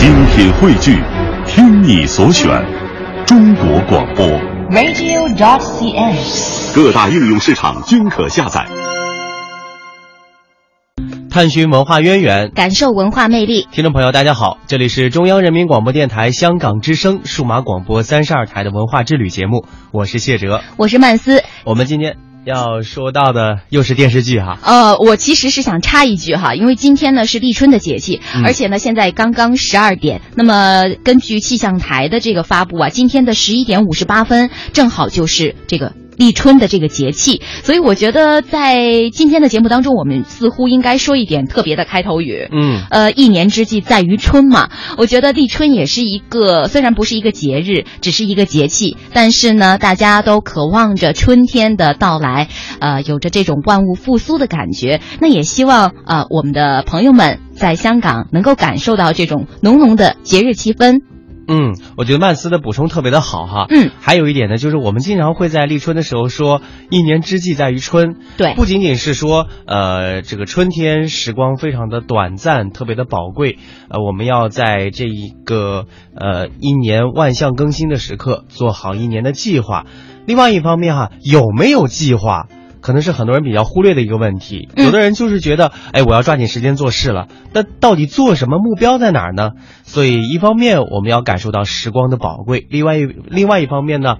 精品汇聚，听你所选，中国广播。radio.dot.cn，。各大应用市场均可下载。探寻文化渊源，感受文化魅力。听众朋友，大家好，这里是中央人民广播电台香港之声数码广播三十二台的文化之旅节目，我是谢哲，我是曼斯。我们今天要说到的又是电视剧哈。呃，我其实是想插一句哈，因为今天呢是立春的节气，嗯而且呢现在刚刚十二点，那么根据气象台的这个发布啊，今天的十一点五十八分正好就是这个。立春的这个节气，所以我觉得在今天的节目当中，我们似乎应该说一点特别的开头语。嗯，呃，一年之计在于春嘛。我觉得立春也是一个，虽然不是一个节日，只是一个节气，但是呢，大家都渴望着春天的到来，呃，有着这种万物复苏的感觉。那也希望呃我们的朋友们在香港能够感受到这种浓浓的节日气氛。嗯，我觉得曼斯的补充特别的好哈。嗯，还有一点呢，就是我们经常会在立春的时候说“一年之计在于春”，对不仅仅是说呃这个春天时光非常的短暂，特别的宝贵，呃我们要在这一个呃一年万象更新的时刻做好一年的计划。另外一方面哈，有没有计划？可能是很多人比较忽略的一个问题。嗯有的人就是觉得，哎，我要抓紧时间做事了。那到底做什么？目标在哪儿呢？所以一方面我们要感受到时光的宝贵，另外一另外一方面呢，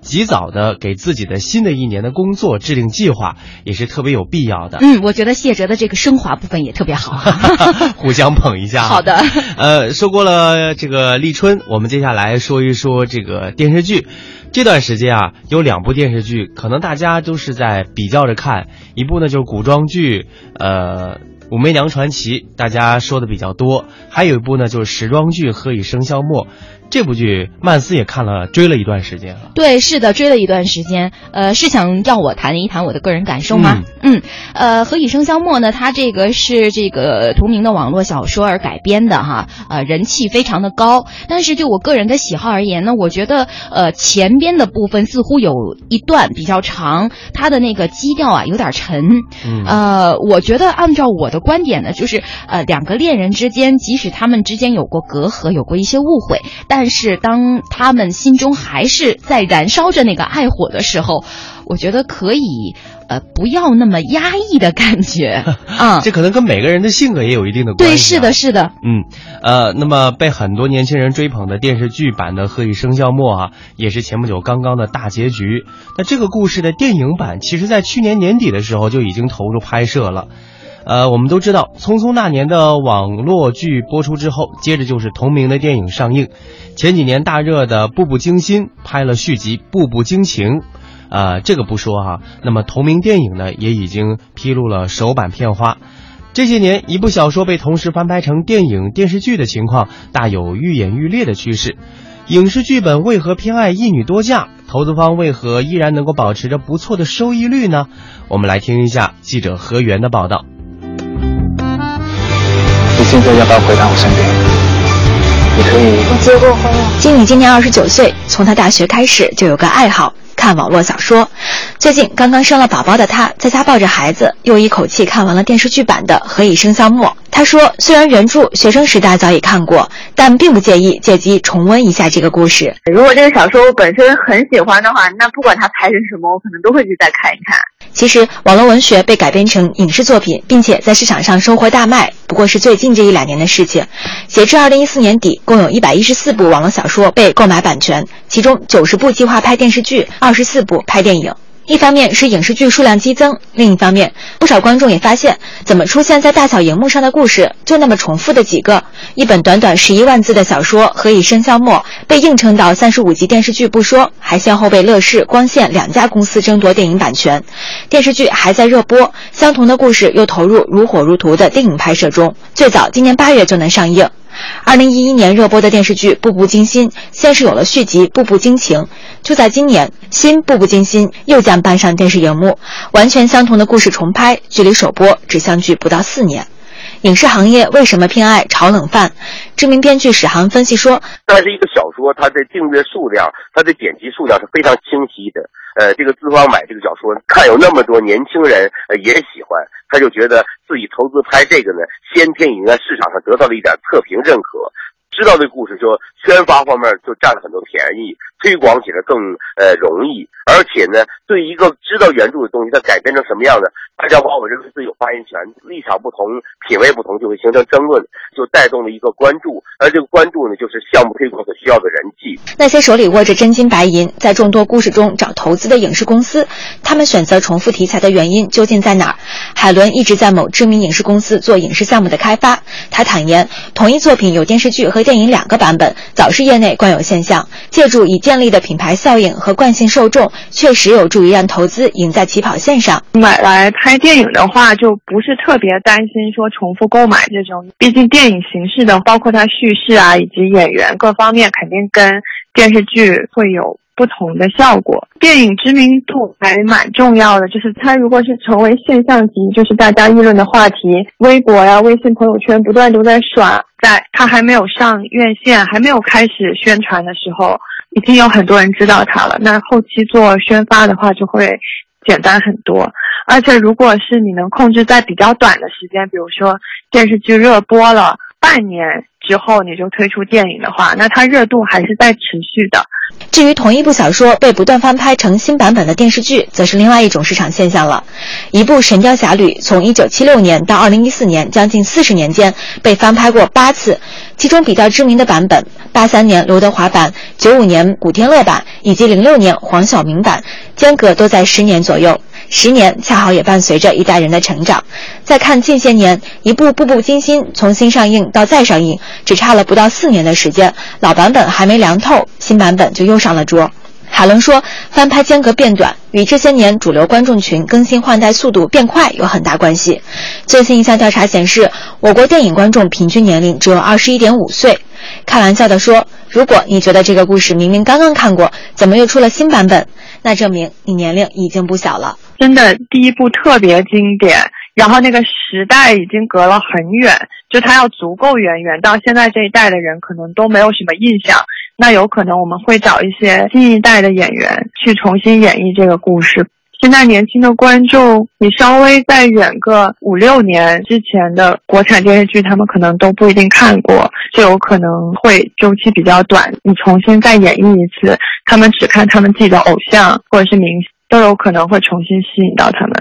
及早的给自己的新的一年的工作制定计划，也是特别有必要的。嗯，我觉得谢哲的这个升华部分也特别好。互相捧一下。好的。呃，说过了这个立春，我们接下来说一说这个电视剧。这段时间啊，有两部电视剧，可能大家都是在比较着看。一部呢就是古装剧，呃，《武媚娘传奇》，大家说的比较多；还有一部呢就是时装剧《何以笙箫默》。这部剧曼斯也看了，追了一段时间了。对，是的，追了一段时间。呃，是想让我谈一谈我的个人感受吗？嗯呃，《何以笙箫默》呢，它这个是这个同名的网络小说而改编的哈，呃，人气非常的高。但是就我个人的喜好而言呢，我觉得呃前边的部分似乎有一段比较长，它的那个基调啊有点沉。嗯呃，我觉得按照我的观点呢，就是呃两个恋人之间，即使他们之间有过隔阂，有过一些误会，但是当他们心中还是在燃烧着那个爱火的时候，我觉得可以呃不要那么压抑的感觉啊。这可能跟每个人的性格也有一定的关系、啊。对，是的，是的。嗯，呃，那么被很多年轻人追捧的电视剧版的《何以笙箫默》啊，也是前不久刚刚的大结局。那这个故事的电影版，其实在去年年底的时候就已经投入拍摄了。呃，我们都知道，《匆匆那年》的网络剧播出之后，接着就是同名的电影上映。前几年大热的《步步惊心》拍了续集《步步惊情》。呃，这个不说哈。那么同名电影呢，也已经披露了首版片花。这些年，一部小说被同时翻拍成电影、电视剧的情况，大有愈演愈烈的趋势。影视剧本为何偏爱一女多嫁？投资方为何依然能够保持着不错的收益率呢？我们来听一下记者何源的报道。你现在要不要回到我身边？你可以。我结过婚了。经理今年二十九岁，从他大学开始就有个爱好。看网络小说，最近刚刚生了宝宝的她，在家抱着孩子，又一口气看完了电视剧版的《何以笙箫默》。他说，虽然原著学生时代早已看过，但并不介意借机重温一下这个故事。如果这个小说我本身很喜欢的话，那不管它拍成什么，我可能都会去再看一看。其实，网络文学被改编成影视作品，并且在市场上收获大卖，不过是最近这一两年的事情。截至二零一四年底，共有一百一十四部网络小说被购买版权，其中九十部计划拍电视剧，二十四部拍电影。一方面是影视剧数量激增，另一方面，不少观众也发现，怎么出现在大小荧幕上的故事就那么重复的几个？一本短短十一万字的小说《何以笙箫默》被硬撑到三十五集电视剧不说，还先后被乐视、光线两家公司争夺电影版权。电视剧还在热播，相同的故事又投入如火如荼的电影拍摄中，最早今年八月就能上映。二零一一年热播的电视剧《步步惊心》，先是有了续集《步步惊情》，就在今年，新《步步惊心》又将搬上电视荧幕，完全相同的故事重拍，距离首播只相距不到四年。影视行业为什么偏爱炒冷饭？知名编剧史航分析说，但是一个小说，它的订阅数量、它的点击数量是非常清晰的。呃，这个资方买这个小说，看有那么多年轻人也喜欢，他就觉得自己投资拍这个呢，先天已经在市场上得到了一点测评认可。知道这故事，就宣发方面就占了很多便宜，推广起来更呃容易。而且呢，对一个知道原著的东西，它改编成什么样的，大家往往认为自有发言权，立场不同、品味不同，就会形成争论，就带动了一个关注。而这个关注呢，就是项目推广所需要的人气。那些手里握着真金白银，在众多故事中找投资的影视公司，他们选择重复题材的原因究竟在哪儿？海伦一直在某知名影视公司做影视项目的开发。他坦言，同一作品有电视剧和电影两个版本，早是业内惯有现象。借助以电建立的品牌效应和惯性受众。确实有助于让投资赢在起跑线上。买来拍电影的话，就不是特别担心说重复购买这种。毕竟电影形式的，包括它叙事啊，以及演员各方面，肯定跟电视剧会有不同的效果。电影知名度还蛮重要的，就是它如果是成为现象级，就是大家议论的话题，微博呀、微信朋友圈不断都在刷，在它还没有上院线、还没有开始宣传的时候。已经有很多人知道它了，那后期做宣发的话就会简单很多。而且如果是你能控制在比较短的时间，比如说电视剧热播了半年之后你就推出电影的话，那它热度还是在持续的。至于同一部小说被不断翻拍成新版本的电视剧，则是另外一种市场现象了。一部《神雕侠侣》从1976年到2014年，将近四十年间被翻拍过八次。其中比较知名的版本，八三年刘德华版、九五年古天乐版以及零六年黄晓明版，间隔都在十年左右。十年恰好也伴随着一代人的成长。再看近些年，一部《步步惊心》从新上映到再上映，只差了不到四年的时间，老版本还没凉透，新版本就又上了桌。海伦说，翻拍间隔变短，与这些年主流观众群更新换代速度变快有很大关系。最新一项调查显示，我国电影观众平均年龄只有二十一点五岁。开玩笑的说，如果你觉得这个故事明明刚刚看过，怎么又出了新版本？那证明你年龄已经不小了。真的，第一部特别经典，然后那个时代已经隔了很远，就它要足够远远到现在这一代的人可能都没有什么印象。那有可能我们会找一些新一代的演员去重新演绎这个故事。现在年轻的观众，你稍微再远个五六年之前的国产电视剧，他们可能都不一定看过，就有可能会周期比较短。你重新再演绎一次，他们只看他们自己的偶像或者是明星，都有可能会重新吸引到他们。